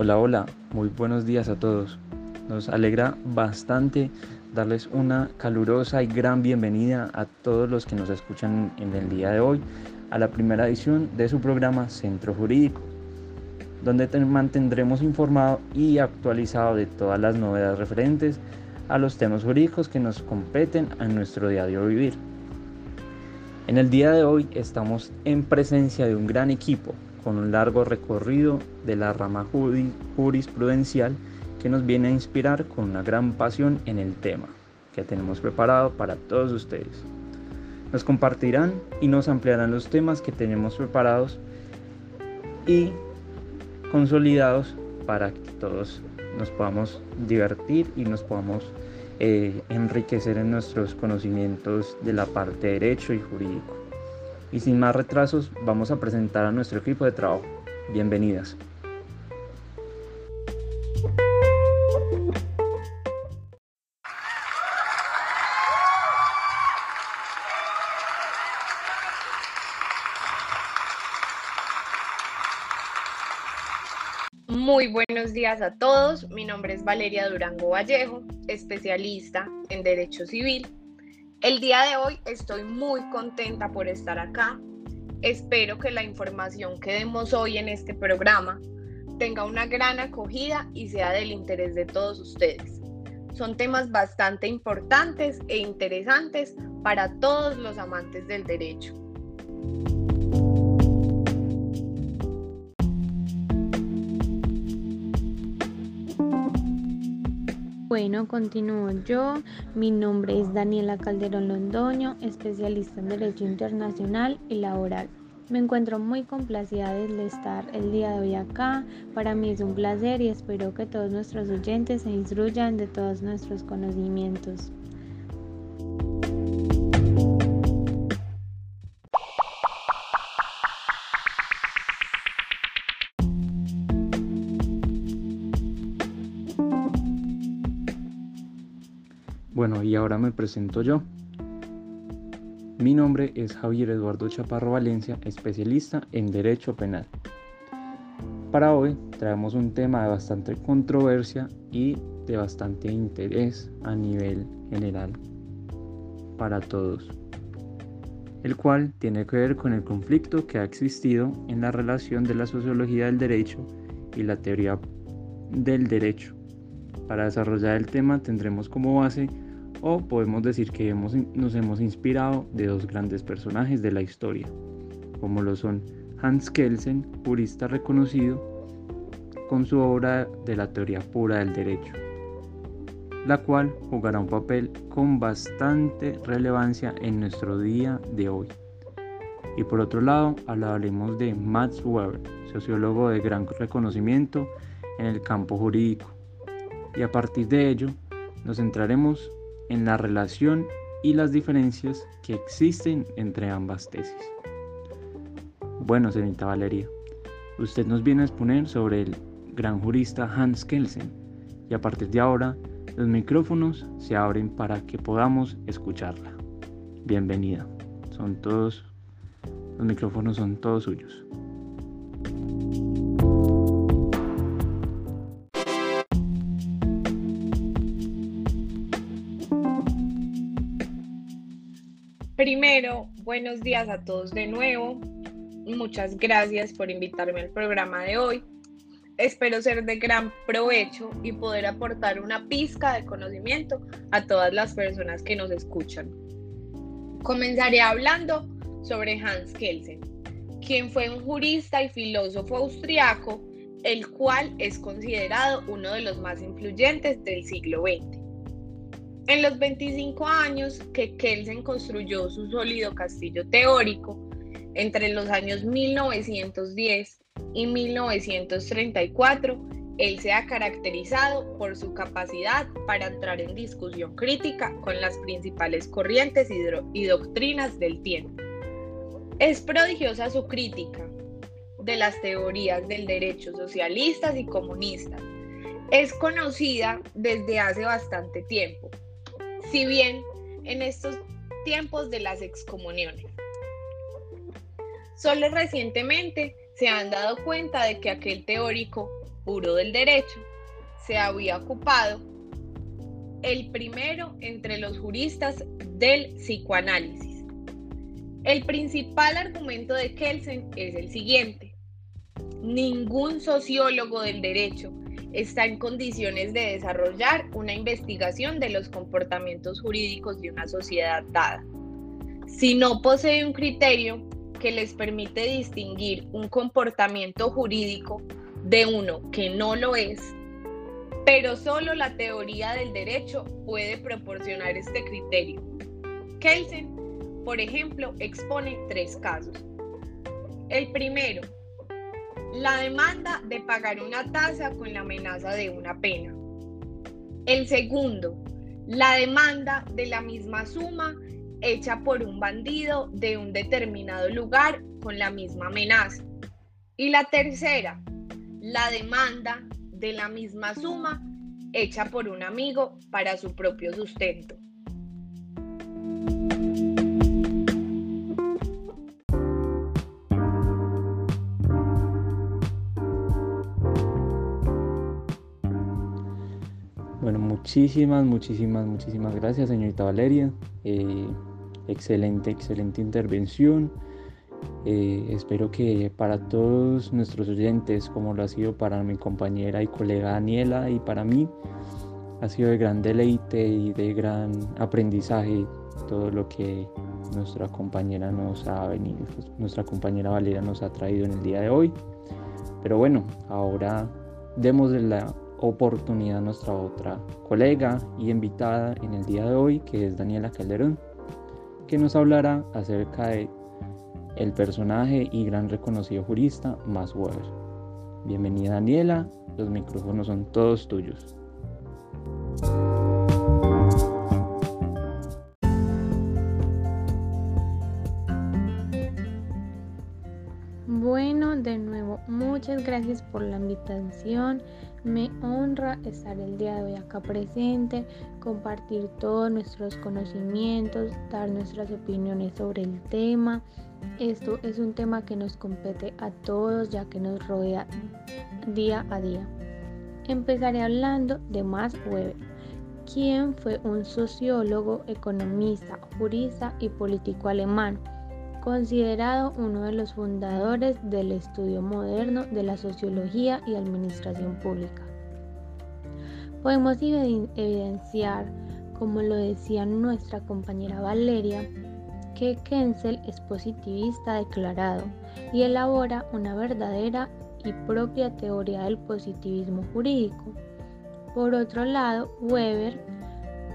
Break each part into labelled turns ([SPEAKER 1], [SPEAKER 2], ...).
[SPEAKER 1] Hola, hola, muy buenos días a todos. Nos alegra bastante darles una calurosa y gran bienvenida a todos los que nos escuchan en el día de hoy a la primera edición de su programa Centro Jurídico, donde te mantendremos informado y actualizado de todas las novedades referentes a los temas jurídicos que nos competen a nuestro diario vivir. En el día de hoy estamos en presencia de un gran equipo con un largo recorrido de la rama jurisprudencial que nos viene a inspirar con una gran pasión en el tema que tenemos preparado para todos ustedes. Nos compartirán y nos ampliarán los temas que tenemos preparados y consolidados para que todos nos podamos divertir y nos podamos eh, enriquecer en nuestros conocimientos de la parte derecho y jurídico. Y sin más retrasos, vamos a presentar a nuestro equipo de trabajo. Bienvenidas.
[SPEAKER 2] Muy buenos días a todos. Mi nombre es Valeria Durango Vallejo, especialista en Derecho Civil el día de hoy estoy muy contenta por estar acá. Espero que la información que demos hoy en este programa tenga una gran acogida y sea del interés de todos ustedes. Son temas bastante importantes e interesantes para todos los amantes del derecho.
[SPEAKER 3] Bueno, continúo yo. Mi nombre es Daniela Calderón Londoño, especialista en Derecho Internacional y Laboral. Me encuentro muy complacida de estar el día de hoy acá. Para mí es un placer y espero que todos nuestros oyentes se instruyan de todos nuestros conocimientos.
[SPEAKER 1] Ahora me presento yo. Mi nombre es Javier Eduardo Chaparro Valencia, especialista en Derecho Penal. Para hoy traemos un tema de bastante controversia y de bastante interés a nivel general para todos, el cual tiene que ver con el conflicto que ha existido en la relación de la sociología del derecho y la teoría del derecho. Para desarrollar el tema tendremos como base o podemos decir que nos hemos inspirado de dos grandes personajes de la historia, como lo son Hans Kelsen, jurista reconocido, con su obra de la teoría pura del derecho, la cual jugará un papel con bastante relevancia en nuestro día de hoy. Y por otro lado, hablaremos de Max Weber, sociólogo de gran reconocimiento en el campo jurídico. Y a partir de ello, nos centraremos en la relación y las diferencias que existen entre ambas tesis. Bueno, señorita Valeria, usted nos viene a exponer sobre el gran jurista Hans Kelsen y a partir de ahora los micrófonos se abren para que podamos escucharla. Bienvenida. Son todos, los micrófonos son todos suyos.
[SPEAKER 2] Primero, buenos días a todos de nuevo. Muchas gracias por invitarme al programa de hoy. Espero ser de gran provecho y poder aportar una pizca de conocimiento a todas las personas que nos escuchan. Comenzaré hablando sobre Hans Kelsen, quien fue un jurista y filósofo austriaco, el cual es considerado uno de los más influyentes del siglo XX. En los 25 años que Kelsen construyó su sólido castillo teórico, entre los años 1910 y 1934, él se ha caracterizado por su capacidad para entrar en discusión crítica con las principales corrientes y, doctrinas del tiempo. Es prodigiosa su crítica de las teorías del derecho socialistas y comunistas. Es conocida desde hace bastante tiempo, si bien en estos tiempos de las excomuniones. Solo recientemente se han dado cuenta de que aquel teórico puro del derecho, se había ocupado el primero entre los juristas del psicoanálisis. El principal argumento de Kelsen es el siguiente. Ningún sociólogo del derecho está en condiciones de desarrollar una investigación de los comportamientos jurídicos de una sociedad dada. Si no posee un criterio que les permite distinguir un comportamiento jurídico de uno que no lo es, pero solo la teoría del derecho puede proporcionar este criterio. Kelsen, por ejemplo, expone tres casos. El primero, la demanda de pagar una tasa con la amenaza de una pena. El segundo, la demanda de la misma suma hecha por un bandido de un determinado lugar con la misma amenaza. Y la tercera, la demanda de la misma suma hecha por un amigo para su propio sustento.
[SPEAKER 1] Muchísimas, muchísimas, muchísimas gracias, señorita Valeria. Eh, excelente, excelente intervención. Eh, espero que para todos nuestros oyentes, como lo ha sido para mi compañera y colega Daniela y para mí, ha sido de gran deleite y de gran aprendizaje todo lo que nuestra compañera nos ha venido, nuestra compañera Valeria nos ha traído en el día de hoy. Pero bueno, ahora demos la oportunidad nuestra otra colega y invitada en el día de hoy, que es Daniela Calderón, que nos hablará acerca de el personaje y gran reconocido jurista Max Weber. Bienvenida Daniela, los micrófonos son todos tuyos.
[SPEAKER 3] Bueno, de nuevo, muchas gracias por la invitación. Me honra estar el día de hoy acá presente, compartir todos nuestros conocimientos, dar nuestras opiniones sobre el tema. Esto es un tema que nos compete a todos ya que nos rodea día a día. Empezaré hablando de Max Weber, quien fue un sociólogo, economista, jurista y político alemán, considerado uno de los fundadores del estudio moderno de la sociología y administración pública. Podemos evidenciar, como lo decía nuestra compañera Valeria, que Kensel es positivista declarado y elabora una verdadera y propia teoría del positivismo jurídico. Por otro lado, Weber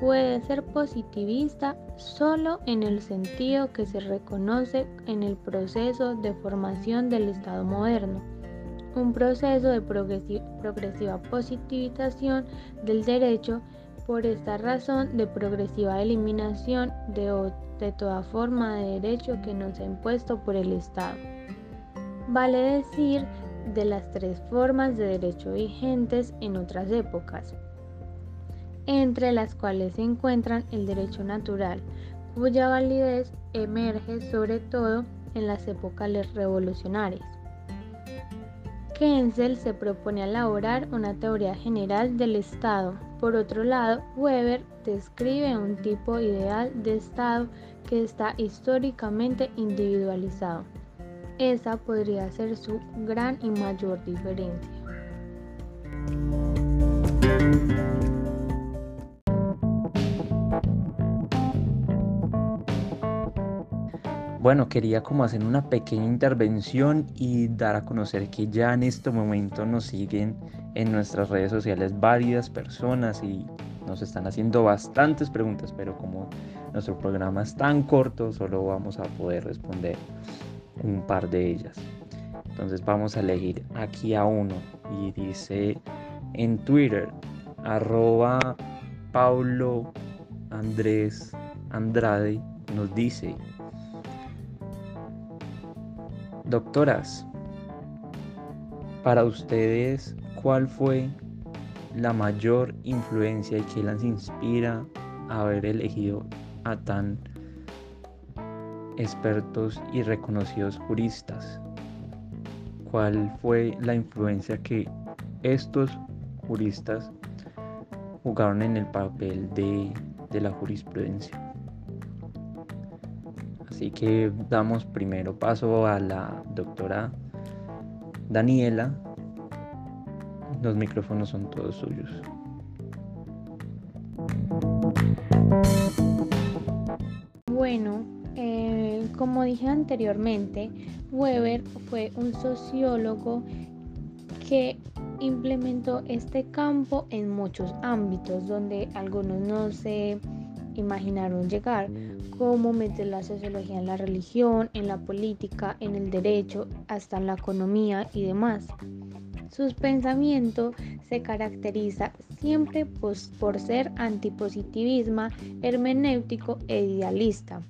[SPEAKER 3] puede ser positivista solo en el sentido que se reconoce en el proceso de formación del Estado moderno, un proceso de progresiva positivización del derecho por esta razón de progresiva eliminación de, toda forma de derecho que nos ha impuesto por el Estado. Vale decir de las tres formas de derecho vigentes en otras épocas, entre las cuales se encuentran el derecho natural, cuya validez emerge sobre todo en las épocas revolucionarias. Kensel se propone elaborar una teoría general del Estado. Por otro lado, Weber describe un tipo ideal de Estado que está históricamente individualizado. Esa podría ser su gran y mayor diferencia.
[SPEAKER 1] Bueno, quería como hacer una pequeña intervención y dar a conocer que ya en este momento nos siguen en nuestras redes sociales varias personas y nos están haciendo bastantes preguntas, pero como nuestro programa es tan corto, solo vamos a poder responder un par de ellas. Entonces vamos a elegir aquí a uno y dice en Twitter arroba Paulo Andrés Andrade nos dice Doctoras, para ustedes, ¿cuál fue la mayor influencia y qué las inspira a haber elegido a tan expertos y reconocidos juristas? ¿Cuál fue la influencia que estos juristas jugaron en el papel de, de la jurisprudencia. Así que damos primero paso a la doctora Daniela. Los micrófonos son todos suyos.
[SPEAKER 3] Bueno, eh, como dije anteriormente, Weber fue un sociólogo que implementó este campo en muchos ámbitos donde algunos no se imaginaron llegar, como meter la sociología en la religión, en la política, en el derecho, hasta en la economía y demás. Sus pensamientos se caracteriza siempre por ser antipositivismo, hermenéutico e idealista.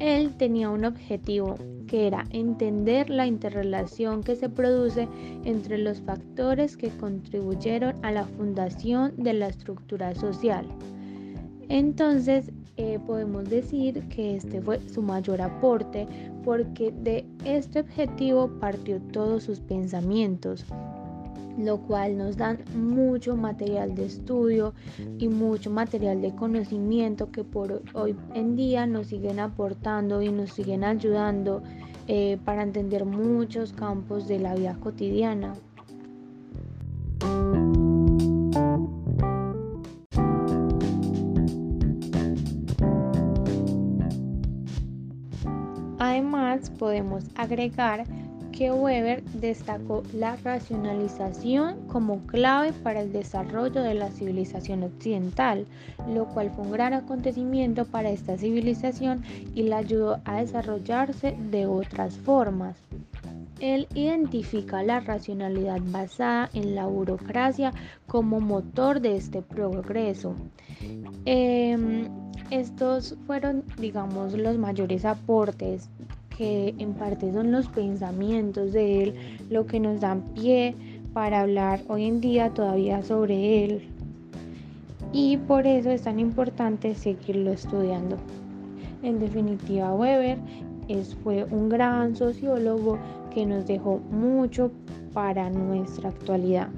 [SPEAKER 3] él tenía un objetivo que era entender la interrelación que se produce entre los factores que contribuyeron a la fundación de la estructura social. Entonces, eh, podemos decir que este fue su mayor aporte porque de este objetivo partió todos sus pensamientos lo cual nos dan mucho material de estudio y mucho material de conocimiento que por hoy en día nos siguen aportando y nos siguen ayudando eh, para entender muchos campos de la vida cotidiana. Podemos agregar que Weber destacó la racionalización como clave para el desarrollo de la civilización occidental, lo cual fue un gran acontecimiento para esta civilización y la ayudó a desarrollarse de otras formas. Él identifica la racionalidad basada en la burocracia como motor de este progreso. Em, estos fueron, digamos, los mayores aportes que en parte son los pensamientos de él lo que nos dan pie para hablar hoy en día todavía sobre él. Y por eso es tan importante seguirlo estudiando. En definitiva, Weber es, fue un gran sociólogo que nos dejó mucho para nuestra actualidad.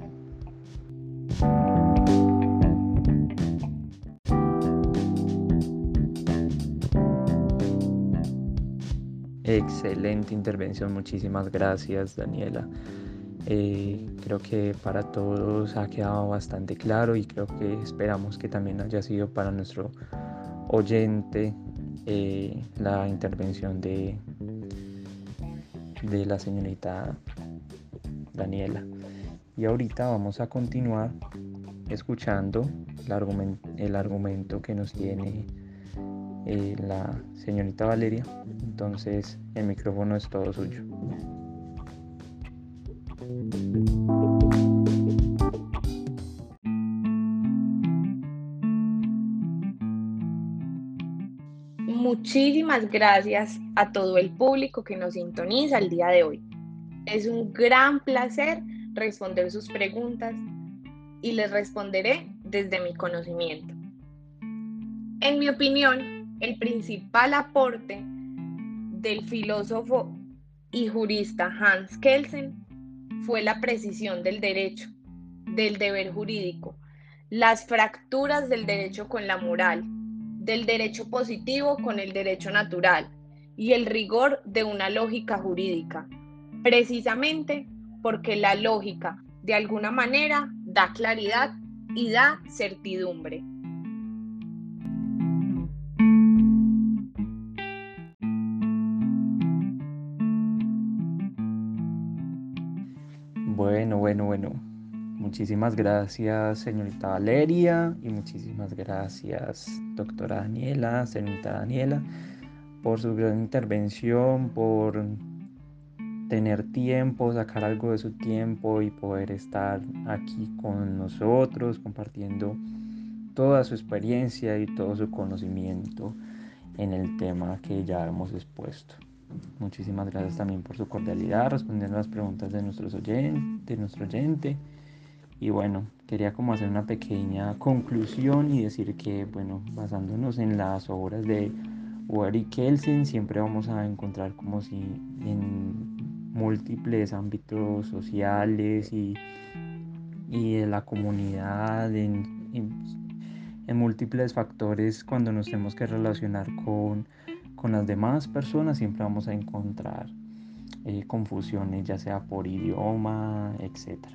[SPEAKER 1] Excelente intervención, muchísimas gracias Daniela. Eh, creo que para todos ha quedado bastante claro y creo que esperamos que también haya sido para nuestro oyente eh, la intervención de, de la señorita Daniela. Y ahorita vamos a continuar escuchando el, argumento que nos tiene eh, la señorita Valeria. Entonces el micrófono es todo suyo.
[SPEAKER 2] Muchísimas gracias a todo el público que nos sintoniza el día de hoy. Es un gran placer responder sus preguntas y les responderé desde mi conocimiento. En mi opinión, el principal aporte del filósofo y jurista Hans Kelsen fue la precisión del derecho, del deber jurídico, las fracturas del derecho con la moral, del derecho positivo con el derecho natural y el rigor de una lógica jurídica, precisamente porque la lógica de alguna manera da claridad y da certidumbre.
[SPEAKER 1] Muchísimas gracias, señorita Valeria, y muchísimas gracias, doctora Daniela, señorita Daniela, por su gran intervención, por tener tiempo, sacar algo de su tiempo y poder estar aquí con nosotros, compartiendo toda su experiencia y todo su conocimiento en el tema que ya hemos expuesto. Muchísimas gracias también por su cordialidad, respondiendo las preguntas de, nuestros oyentes, de nuestro oyente. Y bueno, quería como hacer una pequeña conclusión y decir que, bueno, basándonos en las obras de y Kelsen, siempre vamos a encontrar como si en múltiples ámbitos sociales y, y de la comunidad, en, en, múltiples factores cuando nos tenemos que relacionar con, con las demás personas, siempre vamos a encontrar eh, confusiones, ya sea por idioma, etc.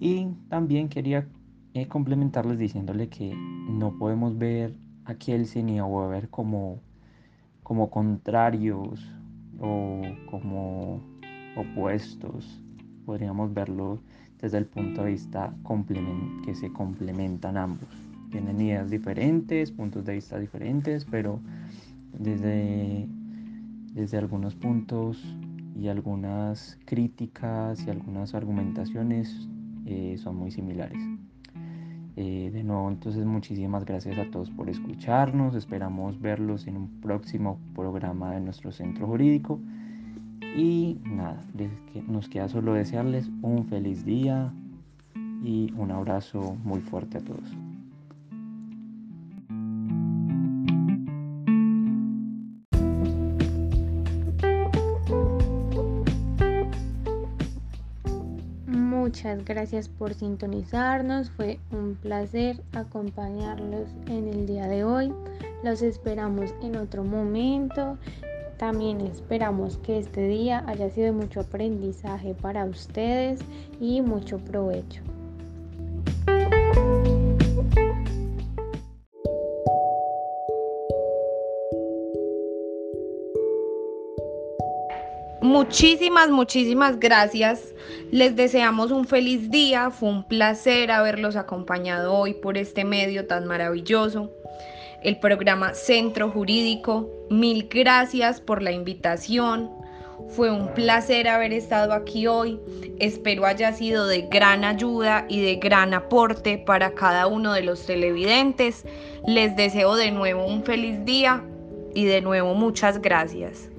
[SPEAKER 1] Y también quería eh, complementarles diciéndole que no podemos ver a Kelsen y a Weber como, como contrarios o como opuestos. Podríamos verlo desde el punto de vista que se complementan ambos. Tienen ideas diferentes, puntos de vista diferentes, pero desde desde algunos puntos y algunas críticas y algunas argumentaciones eh, son muy similares. Eh, de nuevo, entonces muchísimas gracias a todos por escucharnos. Esperamos verlos en un próximo programa de nuestro centro jurídico. Y nada, nos queda solo desearles un feliz día y un abrazo muy fuerte a todos.
[SPEAKER 3] Muchas gracias por sintonizarnos. Fue un placer acompañarlos en el día de hoy. Los esperamos en otro momento. También esperamos que este día haya sido mucho aprendizaje para ustedes y mucho provecho.
[SPEAKER 2] Muchísimas, muchísimas gracias. Les deseamos un feliz día. Fue un placer haberlos acompañado hoy por este medio tan maravilloso. El programa Centro Jurídico. Mil gracias por la invitación. Fue un placer haber estado aquí hoy. Espero haya sido de gran ayuda y de gran aporte para cada uno de los televidentes. Les deseo de nuevo un feliz día y de nuevo muchas gracias.